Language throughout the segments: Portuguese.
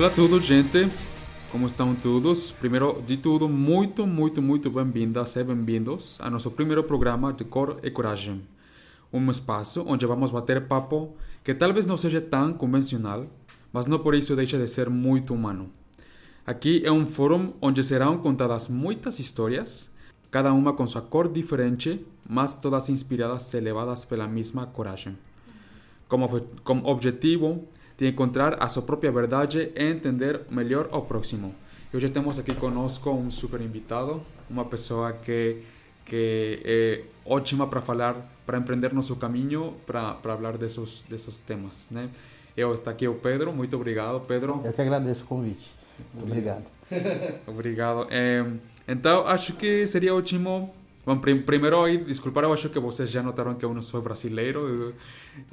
Olá a todos, gente. Como estão todos? Primeiro de tudo, muito, muito, muito bem-vindas e bem-vindos a nosso primeiro programa de Cor e Coragem. Um espaço onde vamos bater papo que talvez não seja tão convencional, mas não por isso deixa de ser muito humano. Aqui é um fórum onde serão contadas muitas histórias, cada uma com sua cor diferente, mas todas inspiradas e levadas pela mesma coragem. Como, como objetivo de encontrar a sua própria verdade e entender melhor o próximo. E hoje temos aqui conosco um super invitado, uma pessoa que, que é ótima para falar, para empreender nosso caminho, para, para falar desses, desses temas. Né? Eu está aqui o Pedro, muito obrigado, Pedro. Eu que agradeço o convite. Obrigado. obrigado. É, então, acho que seria ótimo. Bom, primeiro, aí, desculpar, eu acho que vocês já notaram que eu não sou brasileiro.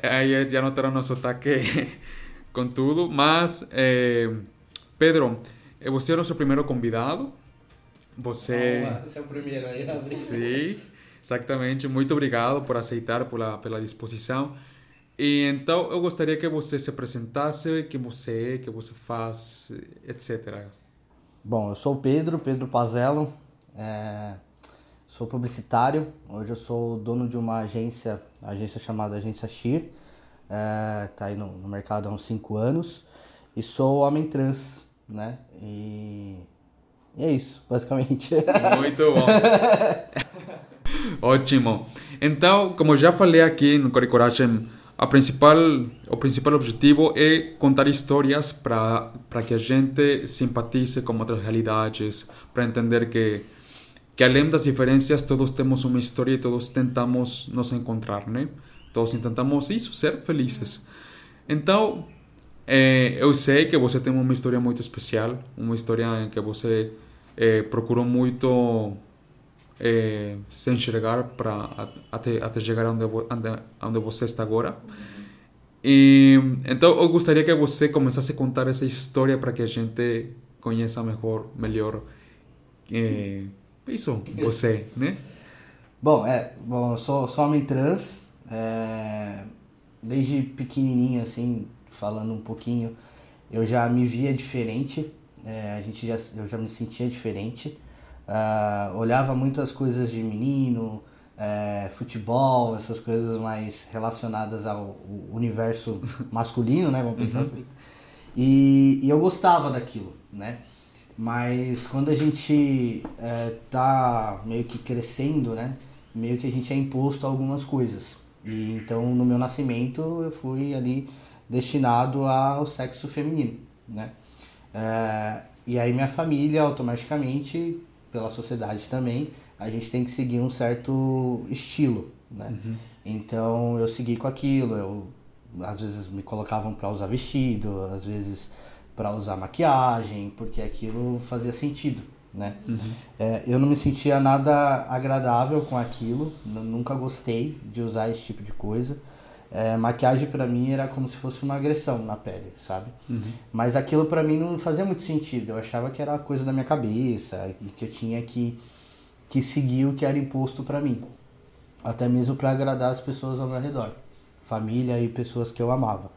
Aí já notaram nosso sotaque com tudo. Mas, é, Pedro, você é o nosso primeiro convidado. Você. Você é o primeiro aí, Sim, exatamente. Muito obrigado por aceitar, pela, pela disposição. E então eu gostaria que você se apresentasse, quem você é, que você faz, etc. Bom, eu sou o Pedro, Pedro Pazello, é, sou publicitário. Hoje eu sou dono de uma agência, agência chamada Agência Shir, é, tá aí no, no mercado há uns 5 anos. E sou homem trans, né? E, e é isso, basicamente. Muito bom. Ótimo. Então, como já falei aqui no Coragem a principal, o principal objetivo é contar histórias para que a gente simpatize com outras realidades, para entender que, que além das diferenças, todos temos uma história e todos tentamos nos encontrar, né? Todos tentamos isso, ser felizes. Então, é, eu sei que você tem uma história muito especial, uma história em que você é, procurou muito é, se enxergar para até, até chegar onde, onde, onde você está agora. E, então eu gostaria que você começasse a contar essa história para que a gente conheça melhor, melhor é, isso, você, né? Bom, é, bom, eu sou, sou homem trans, é, desde pequenininho, assim, falando um pouquinho, eu já me via diferente, é, a gente já, eu já me sentia diferente. Uh, olhava muitas coisas de menino, é, futebol, essas coisas mais relacionadas ao universo masculino, né? Vamos pensar uhum. assim. E, e, eu gostava daquilo, né? Mas quando a gente é, tá meio que crescendo, né? Meio que a gente é imposto a algumas coisas. E então no meu nascimento eu fui ali destinado ao sexo feminino, né? É, e aí minha família automaticamente pela sociedade também, a gente tem que seguir um certo estilo, né? Uhum. Então eu segui com aquilo, eu às vezes me colocavam para usar vestido, às vezes para usar maquiagem, porque aquilo fazia sentido, né? Uhum. É, eu não me sentia nada agradável com aquilo, nunca gostei de usar esse tipo de coisa. É, maquiagem para mim era como se fosse uma agressão na pele, sabe? Uhum. Mas aquilo para mim não fazia muito sentido. Eu achava que era coisa da minha cabeça e que eu tinha que, que seguir o que era imposto para mim. Até mesmo para agradar as pessoas ao meu redor, família e pessoas que eu amava.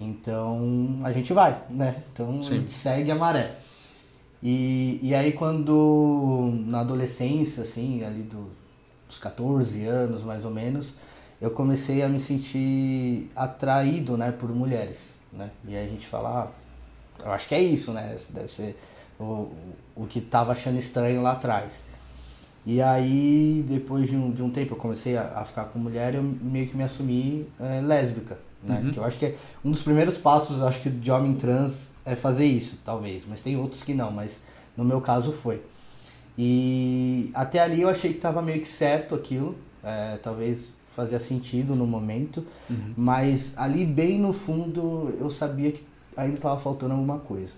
Então a gente vai, né? Então Sim. a gente segue a maré. E, e aí quando na adolescência, assim, ali do, dos 14 anos mais ou menos, eu comecei a me sentir atraído, né, por mulheres, né? E aí a gente fala, ah, eu acho que é isso, né? Deve ser o, o que tava achando estranho lá atrás. E aí, depois de um, de um tempo, eu comecei a, a ficar com mulher, eu meio que me assumi é, lésbica, né? Uhum. Que eu acho que é um dos primeiros passos, acho que de homem trans é fazer isso, talvez. Mas tem outros que não, mas no meu caso foi. E até ali eu achei que tava meio que certo aquilo, é, talvez fazia sentido no momento, uhum. mas ali bem no fundo eu sabia que ainda estava faltando alguma coisa.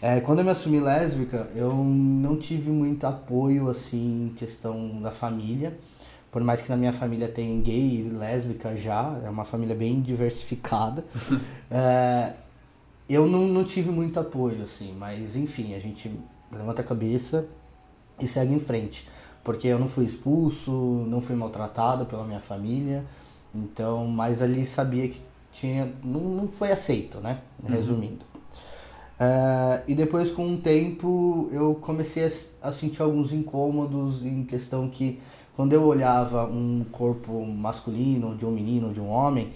É, quando eu me assumi lésbica, eu não tive muito apoio assim em questão da família, por mais que na minha família tem gay e lésbica já, é uma família bem diversificada. é, eu não, não tive muito apoio assim, mas enfim, a gente levanta a cabeça e segue em frente porque eu não fui expulso, não fui maltratado pela minha família, então, mas ali sabia que tinha, não, não foi aceito, né? Uhum. Resumindo. Uhum. E depois, com um tempo, eu comecei a, a sentir alguns incômodos em questão que, quando eu olhava um corpo masculino, de um menino, de um homem,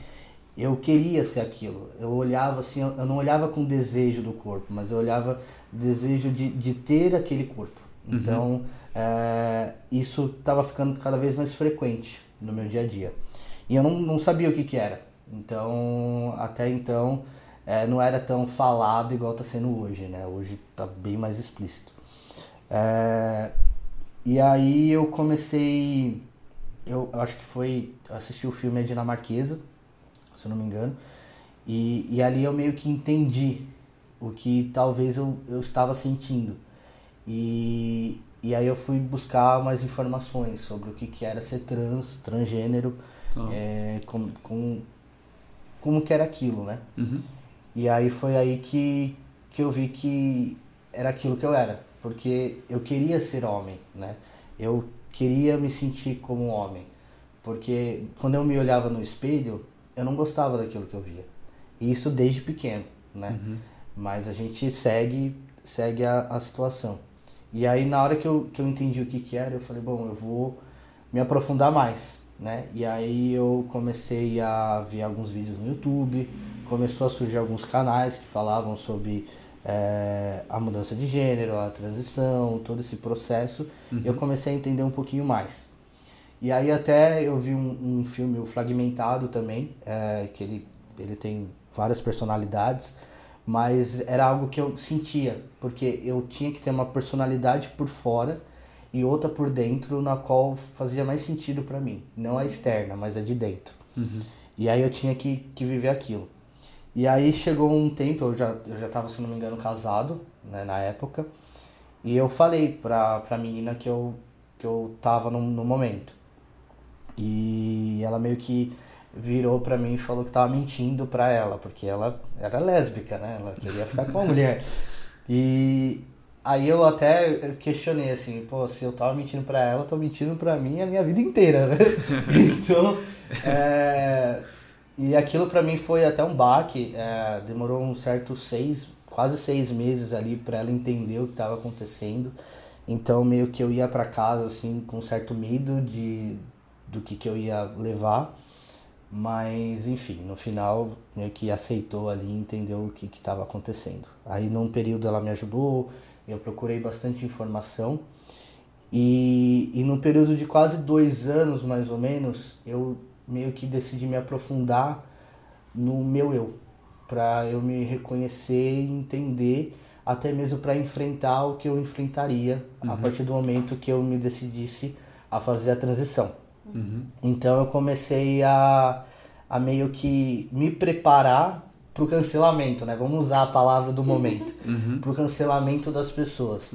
eu queria ser aquilo. Eu olhava assim, eu não olhava com desejo do corpo, mas eu olhava desejo de, de ter aquele corpo. Uhum. Então, é, isso estava ficando cada vez mais frequente no meu dia a dia. E eu não, não sabia o que, que era. Então, até então, é, não era tão falado igual está sendo hoje, né? Hoje está bem mais explícito. É, e aí eu comecei, eu acho que foi assistir o filme A Dinamarquesa, se eu não me engano, e, e ali eu meio que entendi o que talvez eu, eu estava sentindo. E, e aí eu fui buscar mais informações sobre o que, que era ser trans, transgênero, ah. é, com, com, como que era aquilo, né? Uhum. E aí foi aí que, que eu vi que era aquilo que eu era, porque eu queria ser homem, né? Eu queria me sentir como homem, porque quando eu me olhava no espelho, eu não gostava daquilo que eu via. E isso desde pequeno, né? Uhum. Mas a gente segue segue a, a situação. E aí na hora que eu, que eu entendi o que, que era, eu falei, bom, eu vou me aprofundar mais, né? E aí eu comecei a ver alguns vídeos no YouTube, começou a surgir alguns canais que falavam sobre é, a mudança de gênero, a transição, todo esse processo. Uhum. Eu comecei a entender um pouquinho mais. E aí até eu vi um, um filme, o Fragmentado também, é, que ele, ele tem várias personalidades, mas era algo que eu sentia, porque eu tinha que ter uma personalidade por fora e outra por dentro, na qual fazia mais sentido para mim. Não a externa, mas a de dentro. Uhum. E aí eu tinha que, que viver aquilo. E aí chegou um tempo, eu já, eu já tava, se não me engano, casado, né, na época, e eu falei pra, pra menina que eu, que eu tava no, no momento. E ela meio que virou pra mim e falou que tava mentindo pra ela, porque ela era lésbica, né? Ela queria ficar com a mulher. E aí eu até questionei assim, pô, se eu tava mentindo pra ela, eu tô mentindo pra mim a minha vida inteira, né? então, é... E aquilo pra mim foi até um baque, é... demorou um certo seis, quase seis meses ali pra ela entender o que tava acontecendo. Então meio que eu ia para casa assim com certo medo de do que, que eu ia levar. Mas, enfim, no final meio que aceitou ali entendeu o que estava acontecendo. Aí, num período, ela me ajudou, eu procurei bastante informação. E, e no período de quase dois anos, mais ou menos, eu meio que decidi me aprofundar no meu eu, para eu me reconhecer e entender, até mesmo para enfrentar o que eu enfrentaria uhum. a partir do momento que eu me decidisse a fazer a transição. Uhum. Então eu comecei a, a meio que me preparar para o cancelamento, né? Vamos usar a palavra do momento, uhum. para o cancelamento das pessoas.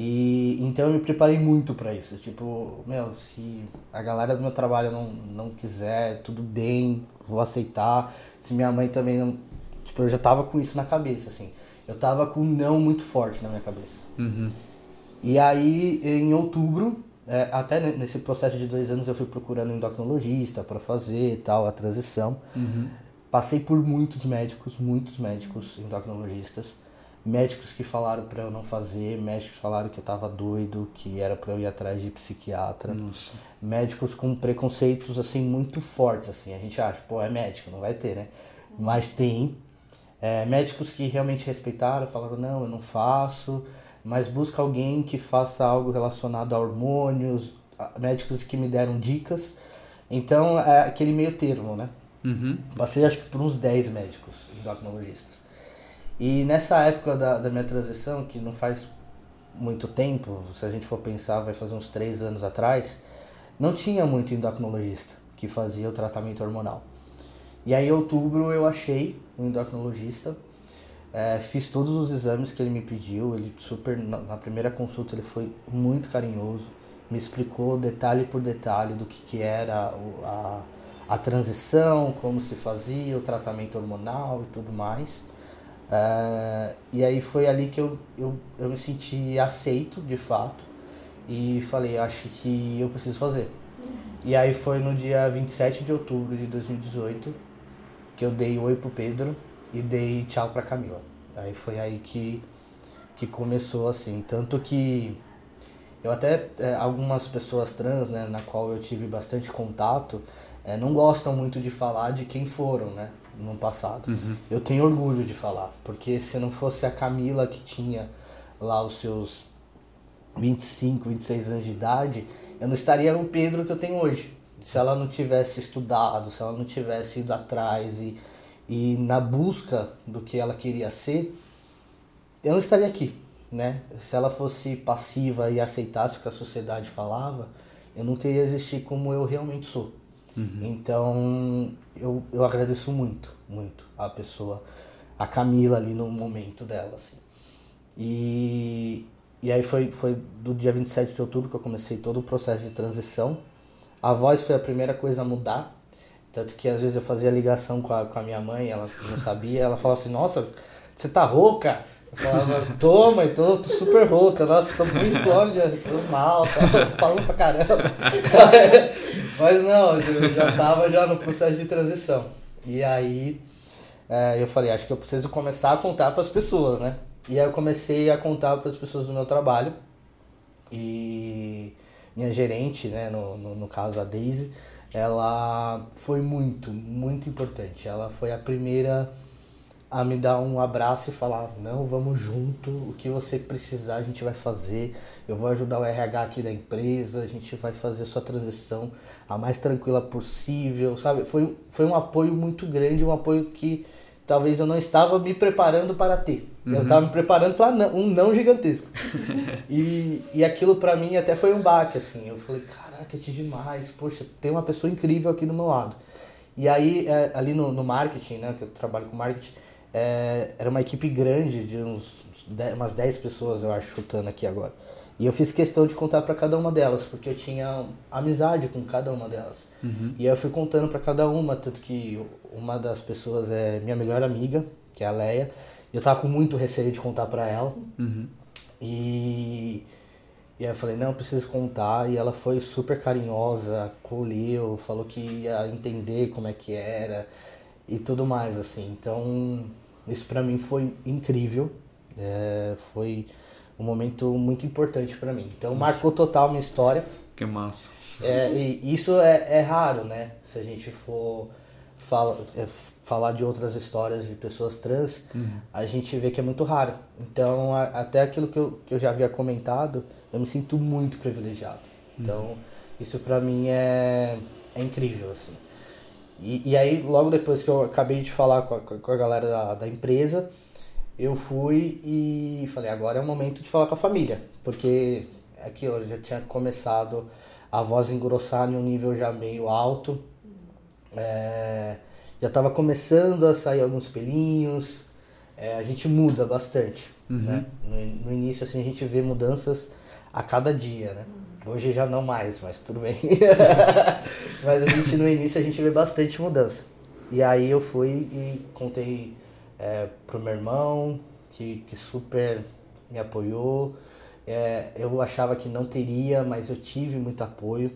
E então eu me preparei muito para isso. Tipo, meu, se a galera do meu trabalho não, não quiser, tudo bem, vou aceitar. Se minha mãe também não. Tipo, eu já tava com isso na cabeça, assim. Eu tava com um não muito forte na minha cabeça. Uhum. E aí, em outubro, é, até nesse processo de dois anos eu fui procurando um endocrinologista para fazer tal, a transição. Uhum. Passei por muitos médicos, muitos médicos endocrinologistas. Médicos que falaram para eu não fazer, médicos que falaram que eu tava doido, que era para eu ir atrás de psiquiatra. Nossa. Médicos com preconceitos assim muito fortes assim. A gente acha, pô, é médico, não vai ter, né? Mas tem é, médicos que realmente respeitaram, falaram não, eu não faço mas busca alguém que faça algo relacionado a hormônios, médicos que me deram dicas. Então é aquele meio termo, né? Uhum. Passei acho que por uns 10 médicos endocrinologistas. E nessa época da, da minha transição, que não faz muito tempo, se a gente for pensar, vai fazer uns 3 anos atrás, não tinha muito endocrinologista que fazia o tratamento hormonal. E aí em outubro eu achei um endocrinologista é, fiz todos os exames que ele me pediu. Ele super na, primeira consulta ele foi muito carinhoso, me explicou detalhe por detalhe do que, que era a, a transição, como se fazia o tratamento hormonal e tudo mais. É, e aí foi ali que eu, eu, eu me senti aceito de fato e falei, acho que eu preciso fazer. E aí foi no dia 27 de outubro de 2018 que eu dei oi pro Pedro e dei tchau pra Camila. Aí foi aí que, que começou assim. Tanto que eu até, é, algumas pessoas trans, né, na qual eu tive bastante contato, é, não gostam muito de falar de quem foram, né, no passado. Uhum. Eu tenho orgulho de falar, porque se não fosse a Camila que tinha lá os seus 25, 26 anos de idade, eu não estaria o Pedro que eu tenho hoje. Se ela não tivesse estudado, se ela não tivesse ido atrás e, e na busca do que ela queria ser, eu não estaria aqui, né? Se ela fosse passiva e aceitasse o que a sociedade falava, eu nunca ia existir como eu realmente sou. Uhum. Então, eu, eu agradeço muito, muito a pessoa, a Camila ali no momento dela, assim. E, e aí foi, foi do dia 27 de outubro que eu comecei todo o processo de transição. A voz foi a primeira coisa a mudar, tanto que às vezes eu fazia ligação com a, com a minha mãe, ela não sabia, ela falava assim, nossa, você tá rouca? Eu falava, tô mãe, tô, tô super rouca, nossa, tô muito, olha, tô mal, tá, tô falando pra caramba. Mas não, eu já tava já no processo de transição. E aí é, eu falei, acho que eu preciso começar a contar para as pessoas, né? E aí eu comecei a contar para as pessoas do meu trabalho. E minha gerente, né, no, no, no, caso a Daisy, ela foi muito, muito importante. Ela foi a primeira a me dar um abraço e falar, não, vamos junto, o que você precisar a gente vai fazer, eu vou ajudar o RH aqui da empresa, a gente vai fazer a sua transição a mais tranquila possível, sabe? Foi, foi um apoio muito grande, um apoio que talvez eu não estava me preparando para ter. Uhum. Eu estava me preparando para um não gigantesco. e, e aquilo para mim até foi um baque, assim. Eu falei, caraca, que demais. Poxa, tem uma pessoa incrível aqui do meu lado. E aí, é, ali no, no marketing, né, que eu trabalho com marketing, é, era uma equipe grande, de uns, umas 10 pessoas, eu acho, chutando aqui agora. E eu fiz questão de contar para cada uma delas, porque eu tinha amizade com cada uma delas. Uhum. E aí eu fui contando para cada uma, tanto que uma das pessoas é minha melhor amiga, que é a Leia. Eu tava com muito receio de contar para ela. Uhum. E, e aí eu falei, não, eu preciso contar. E ela foi super carinhosa, colheu, falou que ia entender como é que era e tudo mais, assim. Então, isso para mim foi incrível. É, foi um momento muito importante para mim. Então, marcou total minha história. Que massa. É, e isso é, é, raro, né? Se a gente for fala, é, falar de outras histórias de pessoas trans, uhum. a gente vê que é muito raro. Então, a, até aquilo que eu, que eu já havia comentado, eu me sinto muito privilegiado. Uhum. Então, isso para mim é, é incrível, assim. E, e aí, logo depois que eu acabei de falar com a, com a galera da, da empresa, eu fui e falei, agora é o momento de falar com a família, porque aquilo, eu já tinha começado a voz engrossar em um nível já meio alto, é, já estava começando a sair alguns pelinhos, é, a gente muda bastante, uhum. né? No, no, início, assim, a gente vê mudanças a cada dia, né? Hoje já não mais, mas tudo bem. mas a gente, no início, a gente vê bastante mudança. E aí eu fui e contei é, pro meu irmão, que, que super me apoiou. É, eu achava que não teria, mas eu tive muito apoio.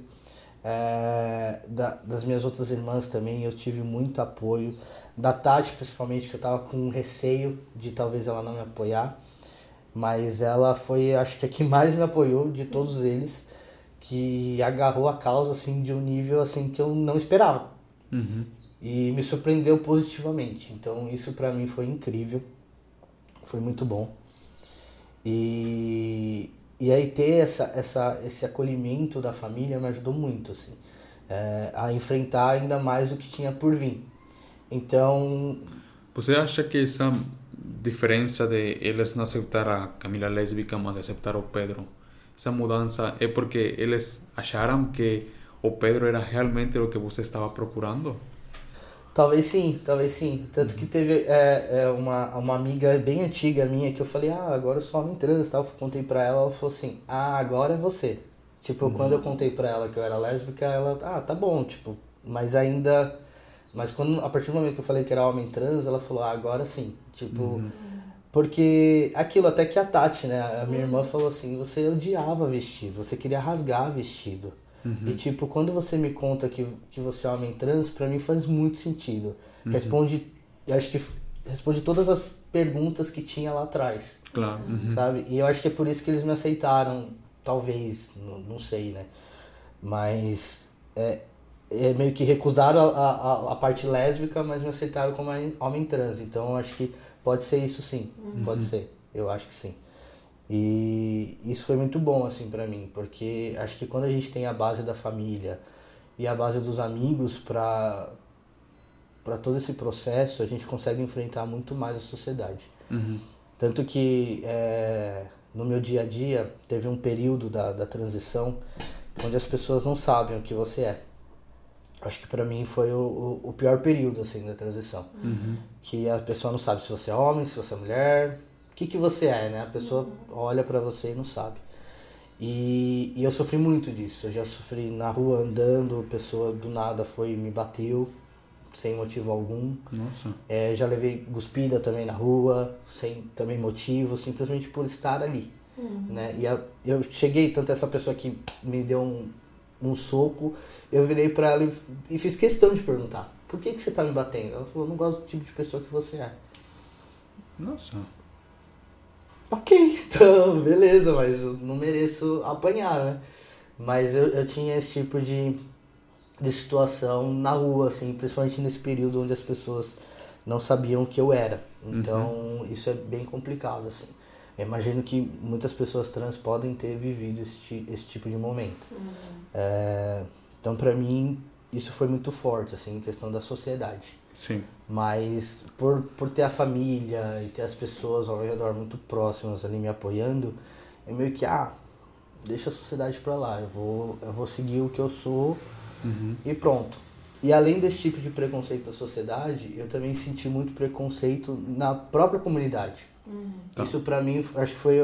É, da, das minhas outras irmãs também eu tive muito apoio. Da Tati, principalmente, que eu tava com receio de talvez ela não me apoiar. Mas ela foi, acho que a que mais me apoiou de todos eles, que agarrou a causa assim de um nível assim que eu não esperava. Uhum e me surpreendeu positivamente. Então isso para mim foi incrível, foi muito bom. E, e aí ter essa, essa, esse acolhimento da família me ajudou muito assim, é, a enfrentar ainda mais o que tinha por vir. Então. Você acha que essa diferença de eles não aceitar a Camila lésbica, mas aceitar o Pedro, essa mudança é porque eles acharam que o Pedro era realmente o que você estava procurando? Talvez sim, talvez sim. Tanto que teve é, é, uma, uma amiga bem antiga minha que eu falei, ah, agora eu sou homem trans tal. Contei pra ela, ela falou assim, ah, agora é você. Tipo, uhum. quando eu contei pra ela que eu era lésbica, ela, ah, tá bom, tipo, mas ainda. Mas quando, a partir do momento que eu falei que era homem trans, ela falou, ah, agora sim. Tipo, uhum. Porque aquilo, até que a Tati, né, a minha irmã falou assim, você odiava vestido, você queria rasgar vestido. Uhum. E tipo, quando você me conta que, que você é homem trans, para mim faz muito sentido. Uhum. Responde, eu acho que responde todas as perguntas que tinha lá atrás. Claro. Uhum. Sabe? E eu acho que é por isso que eles me aceitaram, talvez, não, não sei, né? Mas é, é meio que recusaram a, a, a, parte lésbica, mas me aceitaram como homem trans. Então eu acho que pode ser isso sim, uhum. pode ser. Eu acho que sim. E isso foi muito bom assim para mim, porque acho que quando a gente tem a base da família e a base dos amigos para para todo esse processo, a gente consegue enfrentar muito mais a sociedade. Uhum. Tanto que é, no meu dia a dia teve um período da, da transição onde as pessoas não sabem o que você é. Acho que para mim foi o, o, pior período assim da transição, uhum. que a pessoa não sabe se você é homem, se você é mulher, o que que você é, né? A pessoa olha para você e não sabe. E, e eu sofri muito disso. Eu já sofri na rua andando, a pessoa do nada foi me bateu sem motivo algum. Nossa. É, já levei cuspida também na rua, sem também motivo, simplesmente por estar ali. Uhum. Né? E a, eu cheguei, tanto essa pessoa que me deu um, um soco, eu virei para ela e, e, fiz questão de perguntar: por que, que você tá me batendo? Ela falou: não gosto do tipo de pessoa que você é. Nossa. Ok, então, beleza, mas eu não mereço apanhar, né? Mas eu, eu tinha esse tipo de de situação na rua, assim, principalmente nesse período onde as pessoas não sabiam o que eu era. Então, uhum. isso é bem complicado, assim. Eu imagino que muitas pessoas trans podem ter vivido esse, esse tipo de momento. Uhum. É, então, para mim, isso foi muito forte, assim, em questão da sociedade. Sim. Mas por, por ter a família e ter as pessoas ao redor muito próximas ali me apoiando, é meio que, ah, deixa a sociedade pra lá, eu vou, eu vou seguir o que eu sou Uhum. E pronto. E além desse tipo de preconceito da sociedade, eu também senti muito preconceito na própria comunidade. Uhum. Tá. Isso para mim, acho que foi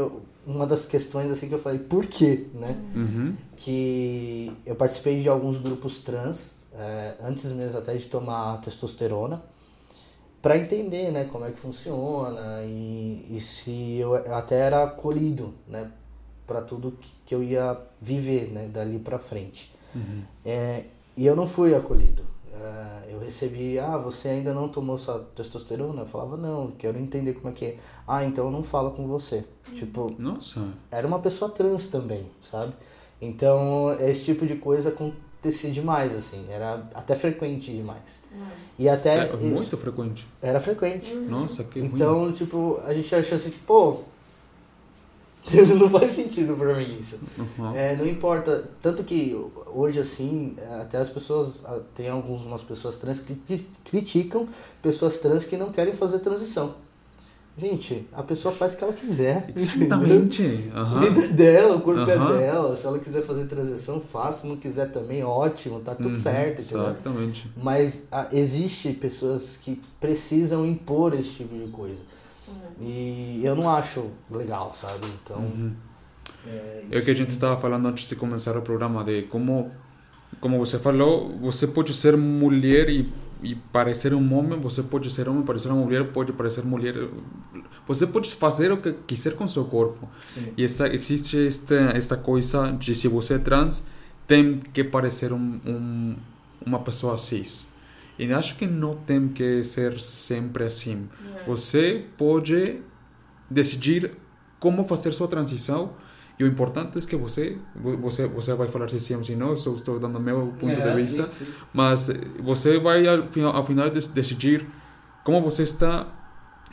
uma das questões assim que eu falei, por quê, né? Uhum. Que eu participei de alguns grupos trans, é, antes mesmo até de tomar testosterona, para entender, né, como é que funciona e, e se eu até era acolhido, né, para tudo que eu ia viver, né, dali para frente. Uhum. É, e eu não fui acolhido. É, eu recebi, ah, você ainda não tomou sua testosterona? Eu falava, não, quero entender como é que é. Ah, então eu não falo com você. Tipo, Nossa. era uma pessoa trans também, sabe? Então, esse tipo de coisa acontecia demais, assim. Era até frequente demais. Uhum. E até... Sério? Muito frequente. Era frequente. Nossa, que Então, ruim. tipo, a gente achou assim, pô, não faz sentido pra mim isso. Uhum. É, não importa. Tanto que hoje, assim, até as pessoas. Tem algumas pessoas trans que criticam pessoas trans que não querem fazer transição. Gente, a pessoa faz o que ela quiser. Exatamente. Uhum. Vida dela, o corpo uhum. é dela. Se ela quiser fazer transição, faça. Se não quiser também, ótimo, tá tudo uhum. certo. Entendeu? Exatamente. Mas a, existe pessoas que precisam impor esse tipo de coisa. E eu não acho legal, sabe? Então. Uhum. É, é o que a gente estava falando antes de começar o programa, de como, como você falou, você pode ser mulher e, e parecer um homem, você pode ser homem, parecer uma mulher, pode parecer mulher. Você pode fazer o que quiser com seu corpo. Sim. E essa, existe esta, esta coisa de se você é trans, tem que parecer um, um, uma pessoa cis. E acho que não tem que ser sempre assim. Você pode decidir como fazer sua transição e o importante é que você você você vai falar se sim ou se não. Eu estou dando meu ponto é, de vista, sim, sim. mas você vai ao final, ao final decidir como você está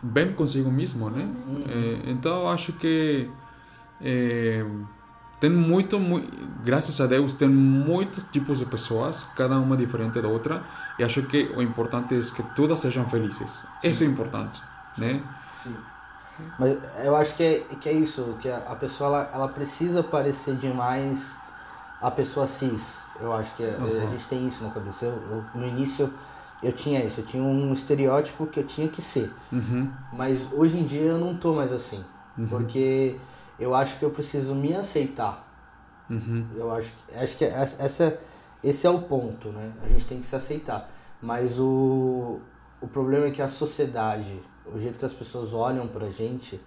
bem consigo mesmo, né? Uhum. É, então acho que é, tem muito, muito, graças a Deus, tem muitos tipos de pessoas, cada uma diferente da outra, e acho que o importante é que todas sejam felizes. Sim. Isso é importante, né? Sim. Mas eu acho que é, que é isso, que a, pessoa ela, ela precisa parecer demais a pessoa cis. Eu acho que uhum. a gente tem isso na cabeça. Eu, eu, no início eu tinha isso, eu tinha um estereótipo que eu tinha que ser. Uhum. Mas hoje em dia eu não tô mais assim. Uhum. Porque eu acho que eu preciso me aceitar. Uhum. Eu acho, acho que essa, esse é o ponto, né? A gente tem que se aceitar. Mas o, o problema é que a sociedade, o jeito que as pessoas olham pra gente,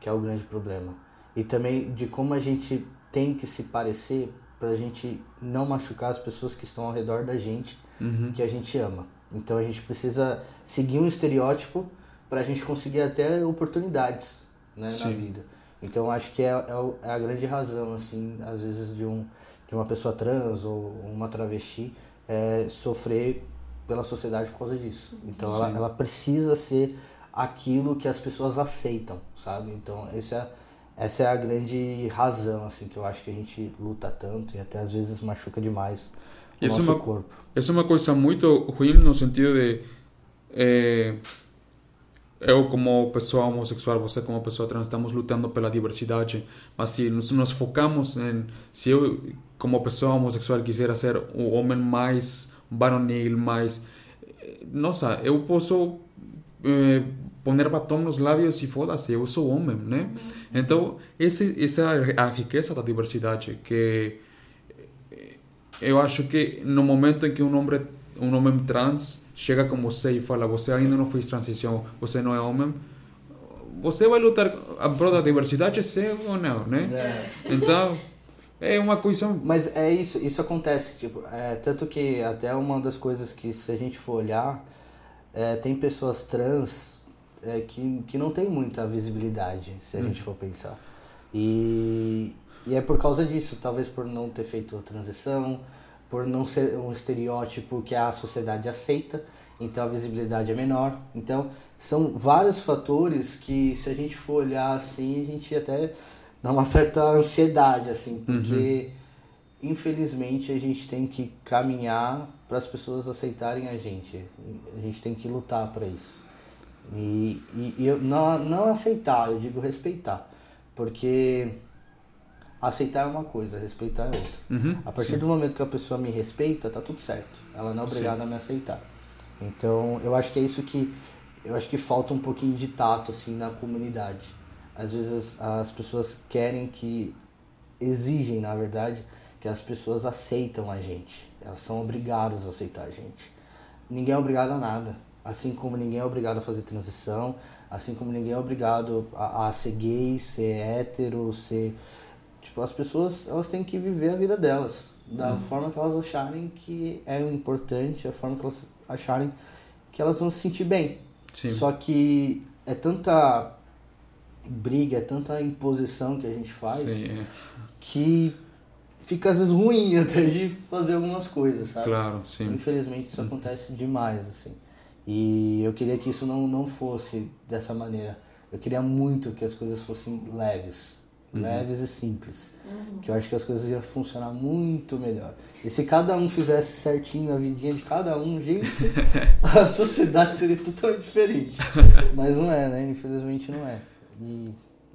que é o grande problema. E também de como a gente tem que se parecer pra gente não machucar as pessoas que estão ao redor da gente, uhum. que a gente ama. Então a gente precisa seguir um estereótipo para a gente conseguir até oportunidades né, na vida. Então acho que é, é, é, a grande razão, assim, às vezes de, um, de uma pessoa trans ou uma travesti é, sofrer pela sociedade por causa disso. Então ela, ela, precisa ser aquilo que as pessoas aceitam, sabe? Então essa é, essa é a grande razão, assim, que eu acho que a gente luta tanto e até às vezes machuca demais o nosso uma, corpo. Essa é uma coisa muito ruim no sentido de é, eu como pessoa homossexual, você como pessoa trans, estamos lutando pela diversidade, mas se nos, nos focamos em se eu como pessoa homossexual quisera ser o homem mais varonil, mais nossa, eu posso eh, poner batom nos lábios e foda-se, eu sou homem, né? Então, esse, essa é a riqueza da diversidade que eu acho que no momento em que um homem um homem trans chega com você e fala você ainda não fez transição, você não é homem, você vai lutar a prol da diversidade, sim ou não, né? É. Então, é uma coisa... Mas é isso, isso acontece, tipo, é, tanto que até uma das coisas que se a gente for olhar, é, tem pessoas trans é, que, que não tem muita visibilidade, se a hum. gente for pensar. E, e é por causa disso, talvez por não ter feito a transição, por não ser um estereótipo que a sociedade aceita, então a visibilidade é menor. Então, são vários fatores que, se a gente for olhar assim, a gente até dá uma certa ansiedade, assim, porque uhum. infelizmente a gente tem que caminhar para as pessoas aceitarem a gente. A gente tem que lutar para isso. E, e, e eu, não, não aceitar, eu digo respeitar. Porque aceitar é uma coisa, respeitar é outra. Uhum, a partir sim. do momento que a pessoa me respeita, tá tudo certo. Ela não é obrigada sim. a me aceitar. Então, eu acho que é isso que eu acho que falta um pouquinho de tato assim na comunidade. Às vezes as pessoas querem que exigem, na verdade, que as pessoas aceitam a gente. Elas são obrigadas a aceitar a gente. Ninguém é obrigado a nada. Assim como ninguém é obrigado a fazer transição, assim como ninguém é obrigado a, a ser gay, ser hétero, ser Tipo, as pessoas elas têm que viver a vida delas da uhum. forma que elas acharem que é importante, a forma que elas acharem que elas vão se sentir bem. Sim. Só que é tanta briga, é tanta imposição que a gente faz Sim, é. que fica às vezes ruim até de fazer algumas coisas, sabe? Claro, sim. Infelizmente isso uhum. acontece demais, assim. E eu queria que isso não, não fosse dessa maneira. Eu queria muito que as coisas fossem leves uhum. leves e simples. Uhum. Que eu acho que as coisas iam funcionar muito melhor. E se cada um fizesse certinho a vidinha de cada um, gente, a sociedade seria totalmente diferente. Mas não é, né? Infelizmente não é. E,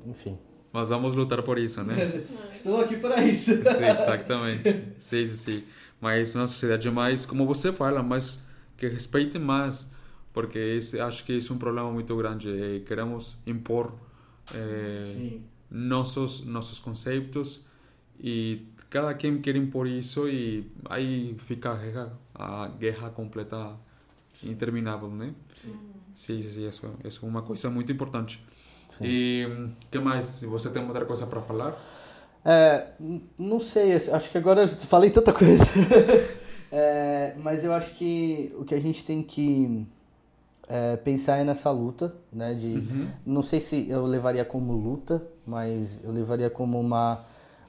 enfim. Mas vamos lutar por isso, né? Estou aqui para isso. Sim, exatamente. Sim, sim, sim. Mas uma sociedade mais, como você fala, mais que respeite mais, porque esse, acho que isso é um problema muito grande. Queremos impor eh, nossos nossos conceitos e cada quem quer impor isso e aí fica a guerra, a guerra completa interminável, né? Sim, sim, sim isso, isso é uma coisa muito importante. Sim. E que mais? Você tem outra coisa para falar? É, não sei, acho que agora eu falei tanta coisa. é, mas eu acho que o que a gente tem que é, pensar nessa luta, né? De, uhum. Não sei se eu levaria como luta, mas eu levaria como uma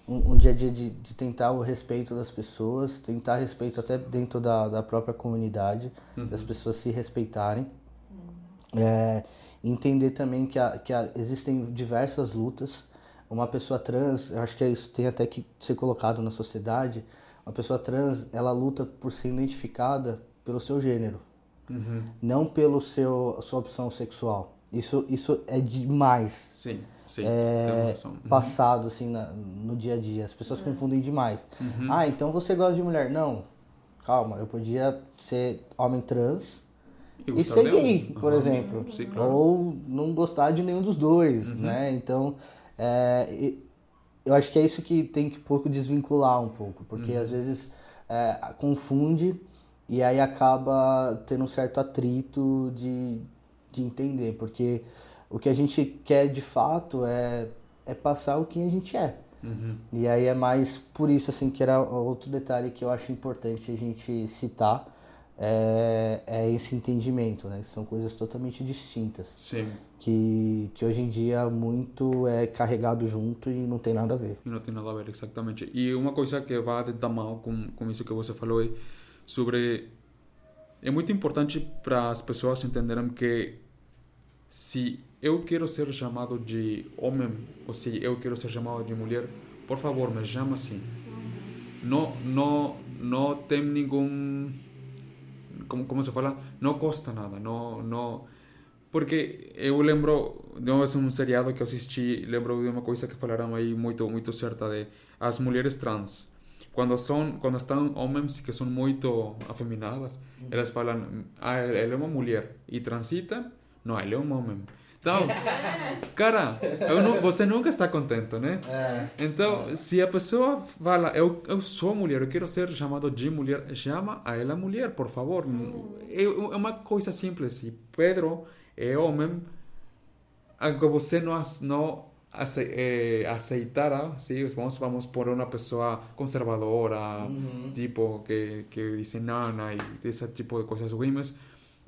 um, um dia a dia de, de, tentar o respeito das pessoas, tentar respeito até dentro da, da própria comunidade, uhum. das pessoas se respeitarem. Uhum. É, entender também que, a, que a, existem diversas lutas. Uma pessoa trans, eu acho que isso tem até que ser colocado na sociedade. Uma pessoa trans, ela luta por ser identificada pelo seu gênero, uhum. não pelo seu sua opção sexual. Isso, isso é demais. Sim, sim. É, uhum. Passado, assim, na, no dia a dia. As pessoas uhum. confundem demais. Uhum. Ah, então você gosta de mulher. Não, calma, eu podia ser homem trans e, e ser gay, por exemplo. Sim, claro. Ou não gostar de nenhum dos dois, uhum. né? Então, é, eu acho que é isso que tem que um pouco desvincular um pouco. Porque uhum. às vezes é, confunde e aí acaba tendo um certo atrito de, de entender, porque o que a gente quer de fato é, é passar o que a gente é. Uhum. E aí é mais por isso assim que era outro detalhe que eu acho importante a gente citar. é, é esse entendimento, né? São coisas totalmente distintas. Sim. Que, que hoje em dia muito é carregado junto e não tem nada a ver. E não tem nada a ver, exatamente. E uma coisa que vai tentar mal com, com isso que você falou é sobre... É muito importante para as pessoas entenderem que se eu quero ser chamado de homem ou se eu quero ser chamado de mulher, por favor, me chama assim. Não, não, não tem nenhum como, como se fala, não custa nada, não, não... Porque eu lembro de uma vez um seriado que eu assisti, lembro de uma coisa que falaram aí muito, muito certa de as mulheres trans. Quando são, quando estão homens que são muito afeminadas, elas falam, ah, ele é uma mulher e transita, não, ele é um homem. Então, cara, não, você nunca está contente, né? É. Então, se a pessoa fala, eu, eu sou mulher, eu quero ser chamado de mulher, chama a ela mulher, por favor. É, é uma coisa simples. Se Pedro é homem, que você não, não é, aceitará, sim, vamos, vamos por uma pessoa conservadora, uhum. tipo, que, que diz nana e esse tipo de coisas ruins,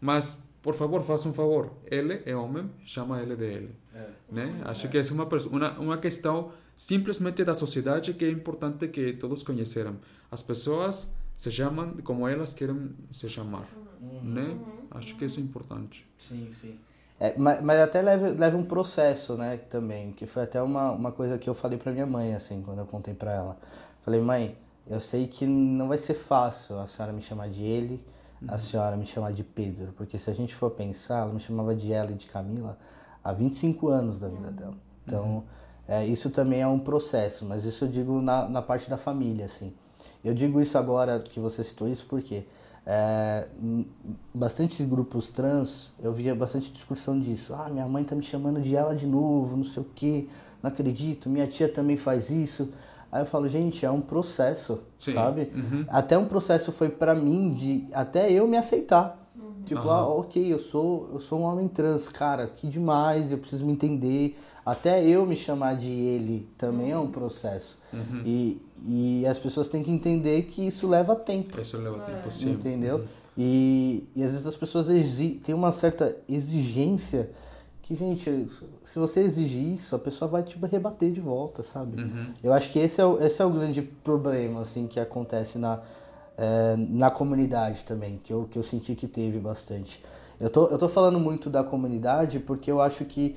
mas por favor, faça um favor. Ele é homem, chama ele de ele. É. Né? Acho é. que é uma, uma, uma questão simplesmente da sociedade que é importante que todos conheceram. As pessoas se chamam como elas querem se chamar. Uhum. Né? Acho que isso é importante. Sim, sim. É, mas, mas, até leva, leva um processo, né, também, que foi até uma, uma coisa que eu falei para minha mãe, assim, quando eu contei para ela. Falei, mãe, eu sei que não vai ser fácil a senhora me chamar de ele, a senhora me chamar de Pedro, porque se a gente for pensar, ela me chamava de ela e de Camila há 25 anos da vida dela. Então, uhum. é, isso também é um processo, mas isso eu digo na, na parte da família, assim. Eu digo isso agora que você citou isso porque é, bastante grupos trans, eu via bastante discussão disso. Ah, minha mãe tá me chamando de ela de novo, não sei o que, não acredito, minha tia também faz isso. Aí eu falo, gente, é um processo, Sim. sabe? Uhum. Até um processo foi para mim de até eu me aceitar. Uhum. Tipo, uhum. ah, ok, eu sou, eu sou um homem trans, cara, que demais, eu preciso me entender. Até eu me chamar de ele também é um processo. Uhum. E, e as pessoas têm que entender que isso leva tempo. Isso leva tempo, sim. Entendeu? Uhum. E, e às vezes as pessoas têm uma certa exigência que, gente, se você exigir isso, a pessoa vai te rebater de volta, sabe? Uhum. Eu acho que esse é, o, esse é o grande problema, assim, que acontece na, é, na comunidade também, que eu, que eu senti que teve bastante. Eu tô, eu tô falando muito da comunidade porque eu acho que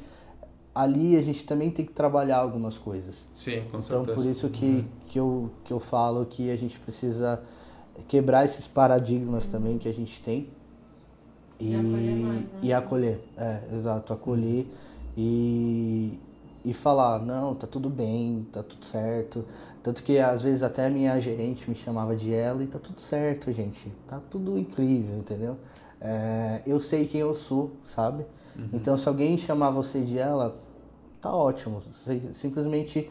ali a gente também tem que trabalhar algumas coisas. Sim, com certeza. Então, por isso que, uhum. que, eu, que eu falo que a gente precisa quebrar esses paradigmas também que a gente tem e, e acolher, mais, né? e acolher, é, exato, acolher e, e falar, não, tá tudo bem, tá tudo certo. Tanto que às vezes até a minha gerente me chamava de ela e tá tudo certo, gente. Tá tudo incrível, entendeu? É, eu sei quem eu sou, sabe? Uhum. Então se alguém chamar você de ela, tá ótimo. Você simplesmente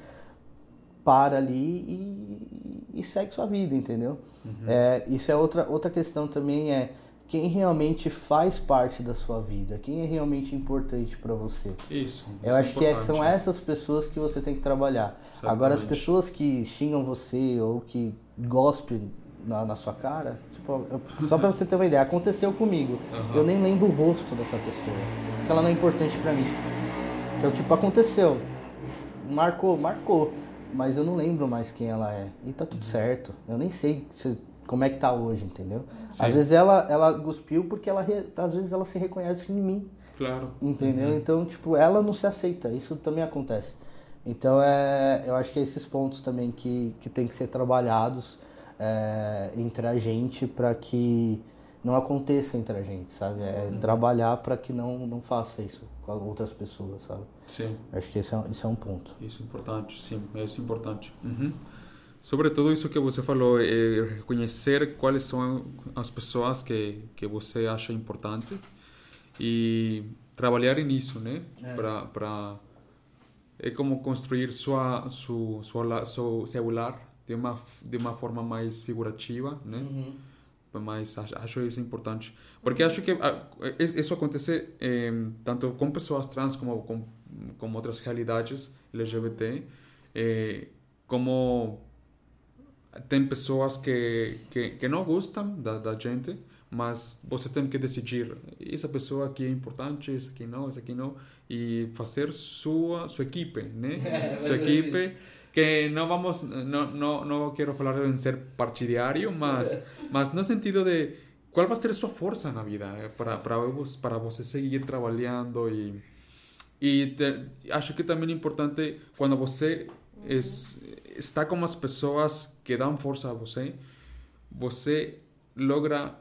para ali e, e segue sua vida, entendeu? Uhum. É, isso é outra, outra questão também, é quem realmente faz parte da sua vida, quem é realmente importante para você. Isso. Eu acho é que são essas pessoas que você tem que trabalhar. Exatamente. Agora, as pessoas que xingam você ou que gospem na, na sua cara, tipo, eu, só para você ter uma ideia, aconteceu comigo. Uhum. Eu nem lembro o rosto dessa pessoa, porque ela não é importante para mim. Então, tipo, aconteceu. Marcou, marcou. Mas eu não lembro mais quem ela é. E tá tudo certo. Eu nem sei se como é que tá hoje, entendeu? Sim. Às vezes ela, ela cuspiu porque ela, às vezes ela se reconhece em mim. Claro. Entendeu? Uhum. Então, tipo, ela não se aceita. Isso também acontece. Então, é, eu acho que é esses pontos também que, que tem que ser trabalhados é, entre a gente para que não aconteça entre a gente, sabe? É uhum. trabalhar para que não, não faça isso com outras pessoas, sabe? Sim. Acho que esse é, esse é um ponto. Isso é importante, sim. Isso é importante. Uhum. Sobre tudo isso que você falou, é reconhecer quais são as pessoas que, que você acha importante e trabalhar nisso, né? É. Para para é como construir sua sua sua seu celular de uma de uma forma mais figurativa, né? Uhum. Mas acho isso importante, porque acho que ah, isso acontece eh, tanto com pessoas trans como com, com outras realidades LGBT, eh, como tem pessoas que, que, que não gostam da, da gente, mas você tem que decidir essa pessoa aqui é importante, essa aqui não, essa aqui não e fazer sua sua equipe, né? É, sua equipe que não vamos não não não quero falar de ser partidário, mas mas no sentido de qual vai ser sua força na vida eh, para para para você seguir trabalhando e e te, acho que também é importante quando você es, está com as pessoas que dão força a você, você logra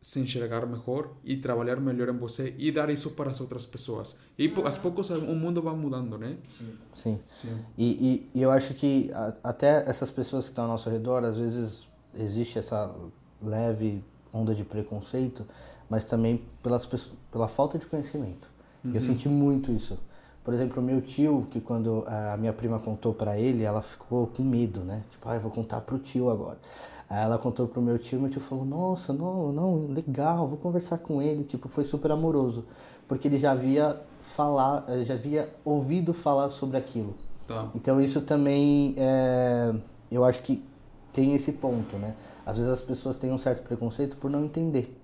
se enxergar melhor e trabalhar melhor em você e dar isso para as outras pessoas. E ah. aos poucos o mundo vai mudando, né? Sim. Sim. Sim. E, e, e, eu acho que a, até essas pessoas que estão ao nosso redor, às vezes existe essa leve onda de preconceito, mas também pelas, pela falta de conhecimento. Uhum. Eu senti muito isso. Por exemplo, o meu tio, que quando a minha prima contou para ele, ela ficou com medo, né? Tipo, ah, eu vou contar pro tio agora. Aí ela contou pro meu tio, meu tio falou, nossa, não, não, legal, vou conversar com ele. Tipo, foi super amoroso. Porque ele já havia falar, eh, já havia ouvido falar sobre aquilo. Tá. Então isso também, é, eu acho que tem esse ponto, né? Às vezes as pessoas têm um certo preconceito por não entender.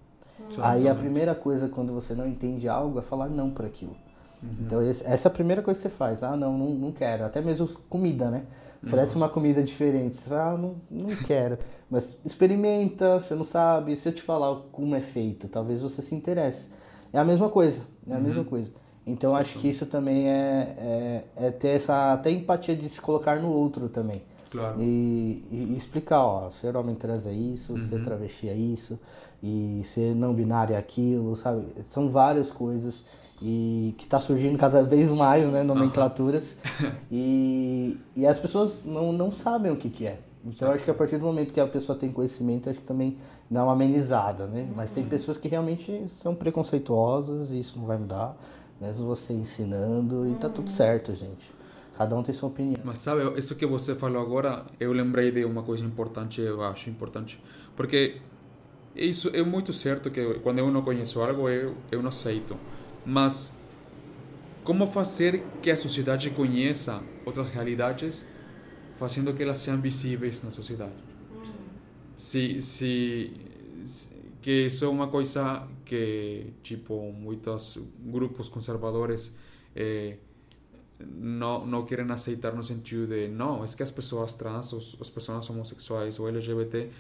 Aí a primeira coisa quando você não entende algo é falar não para aquilo. Uhum. Então essa é a primeira coisa que você faz. Ah, não, não, não quero. Até mesmo comida, né? Oferece uhum. uma comida diferente. Você fala, ah, não, não quero. Mas experimenta, você não sabe. Se eu te falar como é feito, talvez você se interesse. É a mesma coisa. É a uhum. mesma coisa. Então acho que isso também é, é, é, ter essa até empatia de se colocar no outro também. Claro. E, e, e explicar, ó, ser homem trans é isso, uhum. ser travesti é isso, e ser não binário é aquilo, sabe? São várias coisas e que está surgindo cada vez mais, né, nomenclaturas, uhum. e, e as pessoas não, não sabem o que, que é. Então, eu acho que a partir do momento que a pessoa tem conhecimento, acho que também dá uma amenizada, né? Mas tem uhum. pessoas que realmente são preconceituosas e isso não vai mudar, mesmo você ensinando, e tá tudo certo, gente. Cada um tem sua opinião. Mas sabe, isso que você falou agora, eu lembrei de uma coisa importante, eu acho importante. Porque isso é muito certo que quando eu não conheço algo, eu, eu não aceito. Mas como fazer que a sociedade conheça outras realidades, fazendo que elas sejam visíveis na sociedade? Se, se, que isso é uma coisa que tipo muitos grupos conservadores eh, não não querem aceitar no sentido de não, é que as pessoas trans, os, as pessoas homossexuais ou LGBT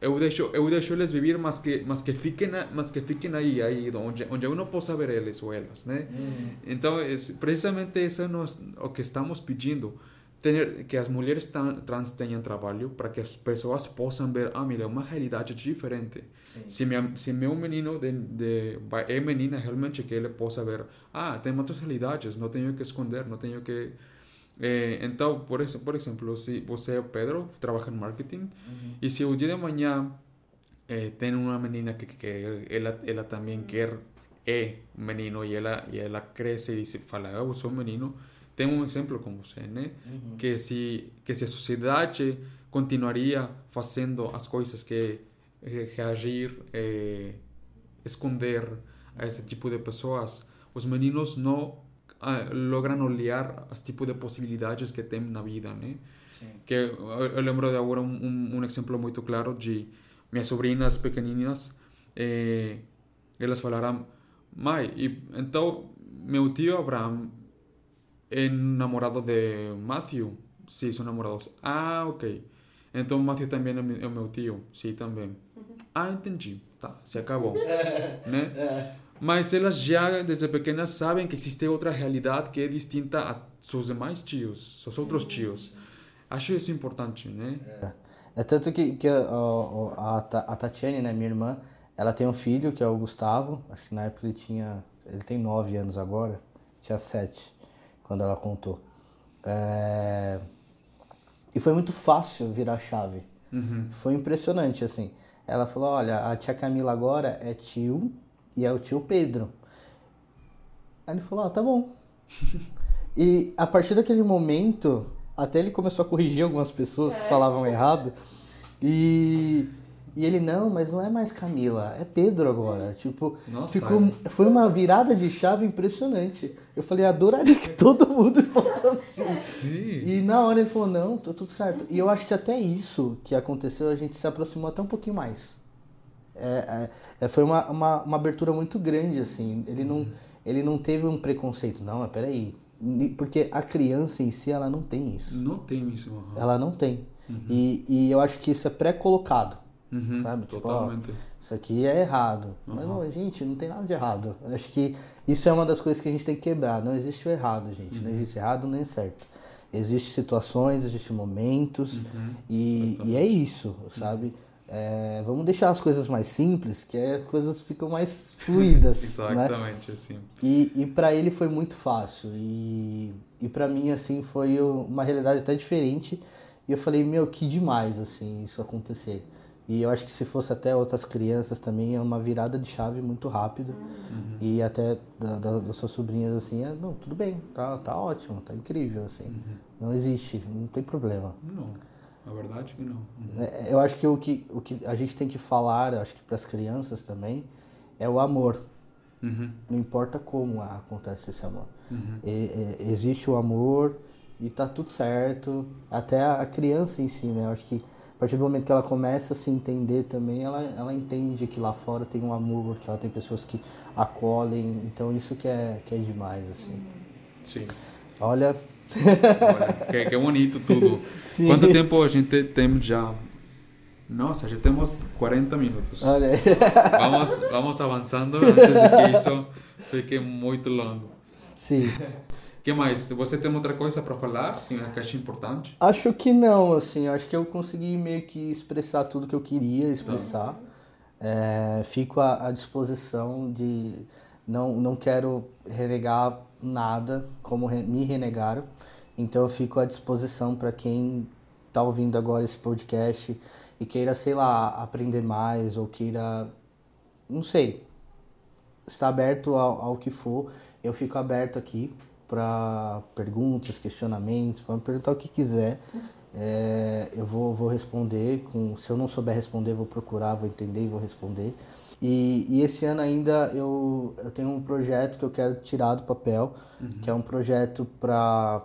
eu deixo eu deixo eles viver mas que mas que fiquem mas que fiquem aí aí onde onde eu não possa ver eles ou elas né mm. então é, precisamente isso é o que estamos pedindo ter que as mulheres trans tenham trabalho para que as pessoas possam ver ah mira uma realidade diferente Sim. se minha, se meu menino de, de é menina realmente que ele possa ver ah tem outras realidades não tenho que esconder não tenho que eh, então, por, eso, por exemplo, se você é o Pedro, trabalha em marketing, uhum. e se o dia de manhã eh, tem uma menina que, que ela, ela também quer, é um menino, e ela, e ela cresce e diz, fala, eu sou menino, tem um exemplo com você, né? Uhum. Que, se, que se a sociedade continuaria fazendo as coisas que reagir, eh, esconder a esse tipo de pessoas, os meninos não uh, logran olhar as tipos de possibilidades que tem na vida, né? Sim. Que eu, eu, lembro de agora um, um, um, exemplo muito claro de minhas sobrinhas pequeninas, eh, elas falaram, mãe, e, então meu tio Abraham é namorado de Matthew? Sim, são namorados. Ah, ok. Então Matthew também é meu tio? Sim, também. Uhum. Ah, entendi. Tá, se acabou. né? Mas elas já, desde pequenas, sabem que existe outra realidade que é distinta a seus demais tios, seus outros tios. Acho isso importante, né? É, é tanto que, que a, a, a Tatiane, né, minha irmã, ela tem um filho que é o Gustavo, acho que na época ele tinha, ele tem nove anos agora, tinha sete quando ela contou. É... E foi muito fácil virar a chave. Uhum. Foi impressionante, assim. Ela falou, olha, a tia Camila agora é tio e é o tio Pedro. Aí ele falou, ah, tá bom. e a partir daquele momento, até ele começou a corrigir algumas pessoas é. que falavam errado. E, e ele, não, mas não é mais Camila, é Pedro agora. Tipo, Nossa, ficou, foi uma virada de chave impressionante. Eu falei, adoraria que todo mundo fosse assim. Sim. E na hora ele falou, não, tá tudo certo. E eu acho que até isso que aconteceu, a gente se aproximou até um pouquinho mais. é, é, foi uma, uma, uma, abertura muito grande, assim. Ele não, uhum. ele não teve um preconceito, não, mas peraí. Porque a criança em si, ela não tem isso. Não tem isso. Ela não tem. Uhum. E, e eu acho que isso é pré-colocado, uhum. sabe? Tipo, Totalmente. Ó, isso aqui é errado. Mas, não, gente, não tem nada de errado. Eu acho que isso é uma das coisas que a gente tem que quebrar. Não existe o errado, gente. Não uhum. existe errado nem certo. Existem situações, existem momentos uhum. e, e, é isso, sabe? É, vamos deixar as coisas mais simples, que as coisas ficam mais fluidas. Né? Exatamente, né? assim. E, e para ele foi muito fácil. E, e para mim, assim, foi uma realidade até diferente. E eu falei, meu, que demais, assim, isso acontecer. E eu acho que se fosse até outras crianças também é uma virada de chave muito rápida. Uhum. E até da, da, das suas sobrinhas assim, é, não, tudo bem, tá, tá ótimo, tá incrível, assim. Uhum. Não existe, não tem problema. Não, a verdade é que não. Uhum. É, eu acho que o, que o que a gente tem que falar, acho que para as crianças também, é o amor. Uhum. Não importa como acontece esse amor. Uhum. E, existe o amor e tá tudo certo. Até a criança em si, né? Eu acho que a partir do momento que ela começa a se entender também, ela, ela entende que lá fora tem um amor, que ela tem pessoas que acolhem. Então isso que é, que é demais, assim. Sim. Olha. Olha que, que bonito tudo. Sim. Quanto tempo a gente tem já? Nossa, já temos 40 minutos. Olha aí. Vamos, vamos avançando antes de que isso fique muito longo. Sim que mais? Você tem outra coisa para falar que acha importante? Acho que não, assim, acho que eu consegui meio que expressar tudo que eu queria expressar. Tá. É, fico à, à, disposição de não não quero renegar nada como re, me renegaram. Então eu fico à disposição para quem está ouvindo agora esse podcast e queira, sei lá, aprender mais ou queira, não sei, está aberto ao, ao que for. Eu fico aberto aqui para perguntas, questionamentos, para perguntar o que quiser. É, eu vou, vou responder. Com, se eu não souber responder, vou procurar, vou entender e vou responder. E, e, esse ano ainda eu, eu tenho um projeto que eu quero tirar do papel, uhum. que é um projeto para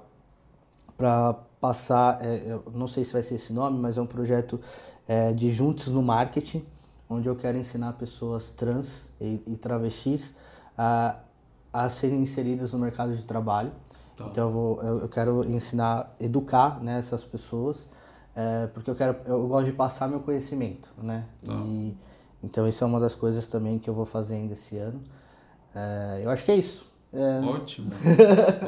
passar, é, eu não sei se vai ser esse nome, mas é um projeto é, de Juntos no Marketing, onde eu quero ensinar pessoas trans e, e travestis a a serem inseridas no mercado de trabalho. Tá. Então eu, vou, eu, eu, quero ensinar, educar né, essas pessoas, é, porque eu quero, eu gosto de passar meu conhecimento, né? Tá. E, então isso é uma das coisas também que eu vou fazer ainda esse ano. É, eu acho que é isso. É... Ótimo,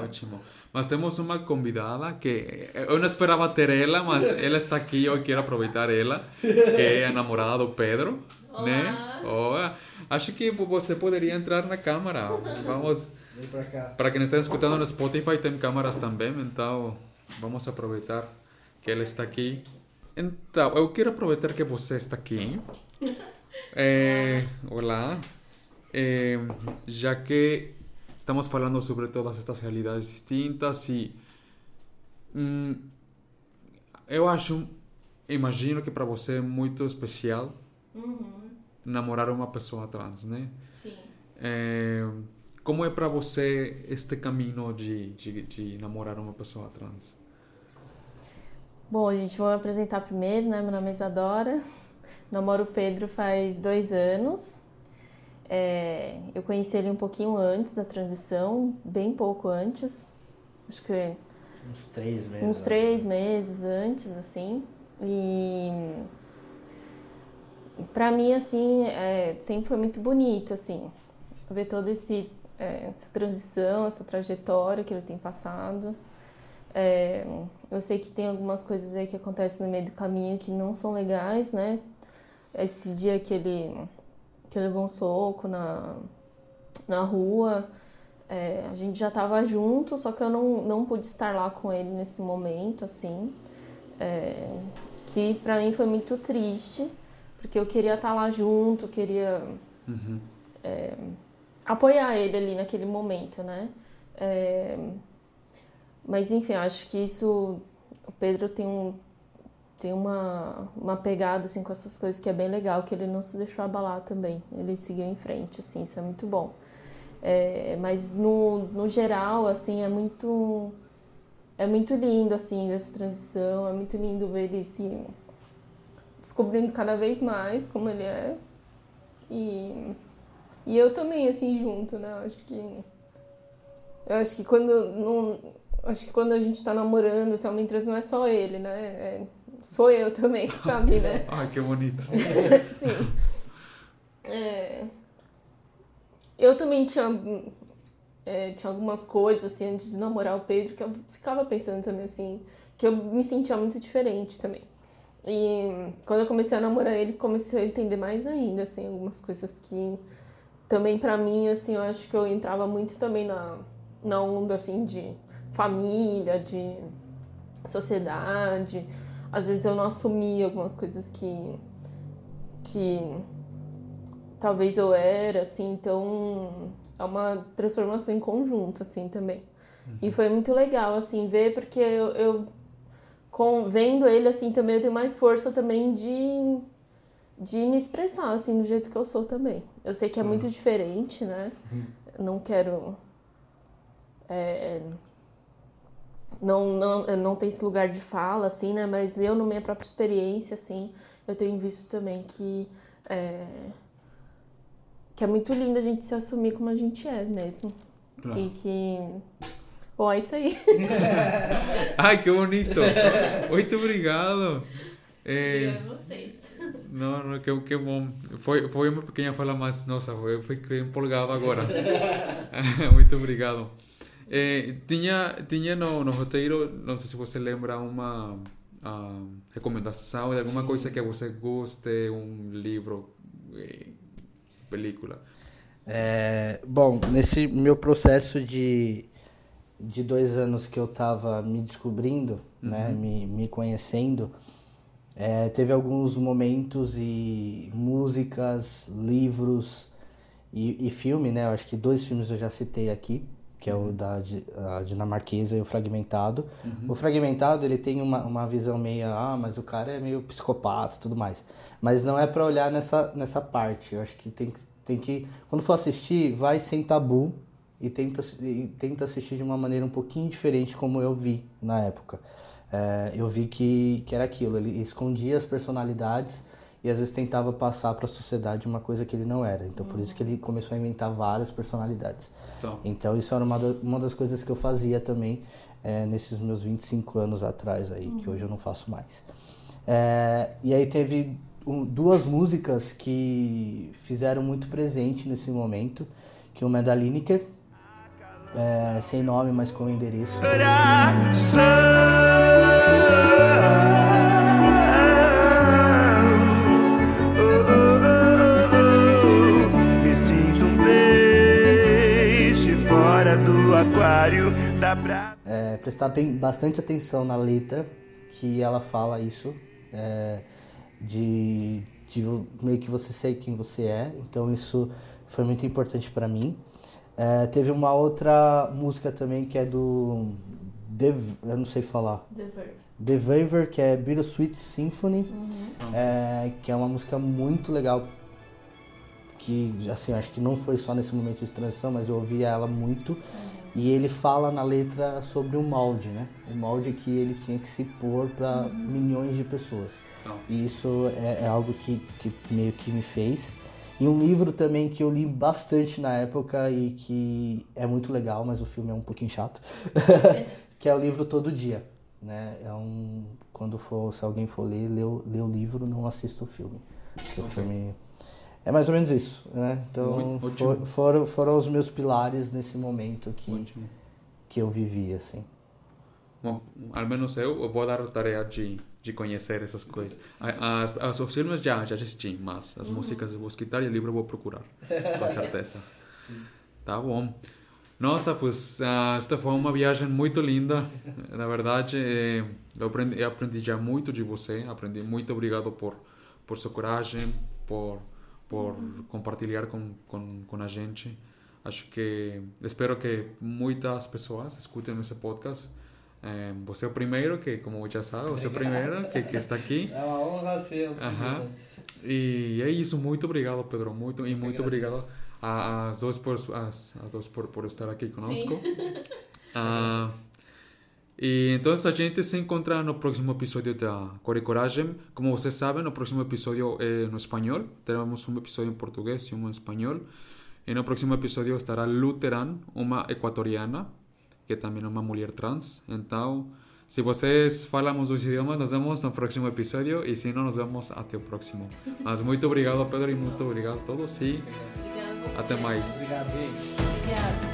ótimo. Mas temos uma convidada que eu não esperava ter ela, mas ela está aqui, eu quero aproveitar ela, que é a namorada do Pedro, Olá. né? Olá. Acho que você poderia entrar na câmera. Vamos. Vem para cá. Para quem está escutando no Spotify, tem câmeras também, então vamos aproveitar que ela está aqui. Então, eu quero aproveitar que você está aqui. É, olá. É, já que estamos falando sobre todas estas realidades distintas e hum, eu acho, imagino que para você é muito especial uhum namorar uma pessoa trans, né? Sim. É, como é para você este caminho de, de, de, namorar uma pessoa trans? Bom, gente, vou me apresentar primeiro, né? Meu nome é Isadora, namoro o Pedro faz dois anos. É, eu conheci ele um pouquinho antes da transição, bem pouco antes, acho que uns três meses. Uns três meses antes, assim. E para mim, assim, é, sempre foi muito bonito, assim, ver toda esse, é, essa transição, essa trajetória que ele tem passado. É, eu sei que tem algumas coisas aí que acontecem no meio do caminho que não são legais, né? Esse dia que ele, que ele levou um soco na, na rua, é, a gente já estava junto, só que eu não, não pude estar lá com ele nesse momento, assim. É, que para mim foi muito triste porque eu queria estar lá junto, queria uhum. é, apoiar ele ali naquele momento, né? É, mas enfim, acho que isso o Pedro tem um tem uma, uma pegada assim com essas coisas que é bem legal, que ele não se deixou abalar também. Ele seguiu em frente, assim, isso é muito bom. É, mas no, no geral, assim, é muito é muito lindo assim essa transição, é muito lindo ver ele se descobrindo cada vez mais como ele é. E, e eu também, assim, junto, né? Eu acho que. Eu acho que quando. Não, acho que quando a gente tá namorando, esse homem trans não é só ele, né? É, sou eu também que tá ali, né? Ai, que bonito. Sim. É, eu também tinha, é, tinha algumas coisas, assim, antes de namorar o Pedro, que eu ficava pensando também, assim, que eu me sentia muito diferente também. E quando eu comecei a namorar ele, comecei a entender mais ainda, assim, algumas coisas que também para mim, assim, eu acho que eu entrava muito também na, na onda, assim, de família, de sociedade. Às vezes eu não assumia algumas coisas que, que talvez eu era, assim, então é uma transformação em conjunto, assim, também. Uhum. E foi muito legal, assim, ver, porque eu, eu com, vendo ele, assim, também eu tenho mais força também de, de me expressar, assim, do jeito que eu sou também. Eu sei que é uhum. muito diferente, né? Uhum. Não quero... É, não, não, não tem esse lugar de fala, assim, né? Mas eu, na minha própria experiência, assim, eu tenho visto também que... É, que é muito lindo a gente se assumir como a gente é mesmo. Claro. E que. Bom, é isso aí. Ai, que bonito! Muito obrigado! É... vocês. Não, não, que, que bom. Foi, foi uma pequena fala, mas nossa, eu fiquei empolgado agora. Muito obrigado. É, tinha tinha no, no roteiro, não sei se você lembra, uma uh, recomendação de alguma Sim. coisa que você goste, um livro eh, película? É, bom, nesse meu processo de, de dois anos que eu estava me descobrindo, né, uhum. né, me, me conhecendo, é, teve alguns momentos e músicas, livros e, e filme, né? Eu acho que dois filmes eu já citei aqui, que é o uhum. da dinamarquesa e o fragmentado. Uhum. O fragmentado ele tem uma, uma visão meio ah, mas o cara é meio psicopata, tudo mais. Mas não é para olhar nessa nessa parte. Eu acho que tem que tem que quando for assistir, vai sem tabu e tenta e tenta assistir de uma maneira um pouquinho diferente como eu vi na época. É, eu vi que que era aquilo, ele escondia as personalidades e às vezes tentava passar para a sociedade uma coisa que ele não era. Então, por isso que ele começou a inventar várias personalidades. Então, então isso era uma, da, uma das coisas que eu fazia também é, nesses meus 25 anos atrás aí, uhum. que hoje eu não faço mais. É, e aí teve um, duas músicas que fizeram muito presente nesse momento, que uma é da Lineker, é, sem nome, mas com endereço. aquário da praia. É, prestar tem bastante atenção na letra, que ela fala isso, é, de, de meio que você ser quem você é, então isso foi muito importante para mim. É, teve uma outra música também que é do. The, eu não sei falar. The Verve. The Verve, que é Bittersweet Symphony, uhum. é, que é uma música muito legal. Que, assim, acho que não foi só nesse momento de transição, mas eu ouvi ela muito. Uhum. E ele fala na letra sobre o molde, né? O molde que ele tinha que se pôr para uhum. milhões de pessoas. Oh. E isso é, é, algo que, que meio que me fez. E um livro também que eu li bastante na época e que é muito legal, mas o filme é um pouquinho chato, que é o livro Todo Dia. Né? É um, quando for, se alguém for ler, lê, lê o livro, não assista o filme. Okay. O filme é mais ou menos isso, né? Então for, foram, foram os meus pilares nesse momento que, que eu vivi, assim. Bom, ao menos eu vou dar a tarefa de, de conhecer essas coisas. As, as, os filmes já, já assisti, mas as uhum. músicas eu vou escutar e o livro eu vou procurar, com certeza. Tá bom. Nossa, pues uh, esta foi uma viagem muito linda. Na verdade, eh, eu aprendi, eu aprendi já muito de você. Aprendi muito obrigado por, por sua coragem, por por compartilhar com, com, com a gente. Acho que espero que muitas pessoas escutem esse podcast. É, você é o primeiro que, como já sabe, você primeiro que, que está aqui. É uma honra ser o primeiro. E é isso. Muito obrigado, Pedro. Muito, e muito obrigado às duas por, as, as duas por, por estar aqui conosco. Uh, E então a gente se encontra no próximo episódio da Core Coragem. Como vocês sabem, o próximo episódio é no espanhol. Teremos um episódio em português e um em espanhol. E no próximo episódio estará Luteran, uma equatoriana, que também é uma mulher trans. Então, se vocês falam os dois idiomas, nos vemos no próximo episódio. E se não, nos vemos até o próximo. Mas muito obrigado, Pedro, e muito obrigado a todos. E até mais. Obrigado, gente.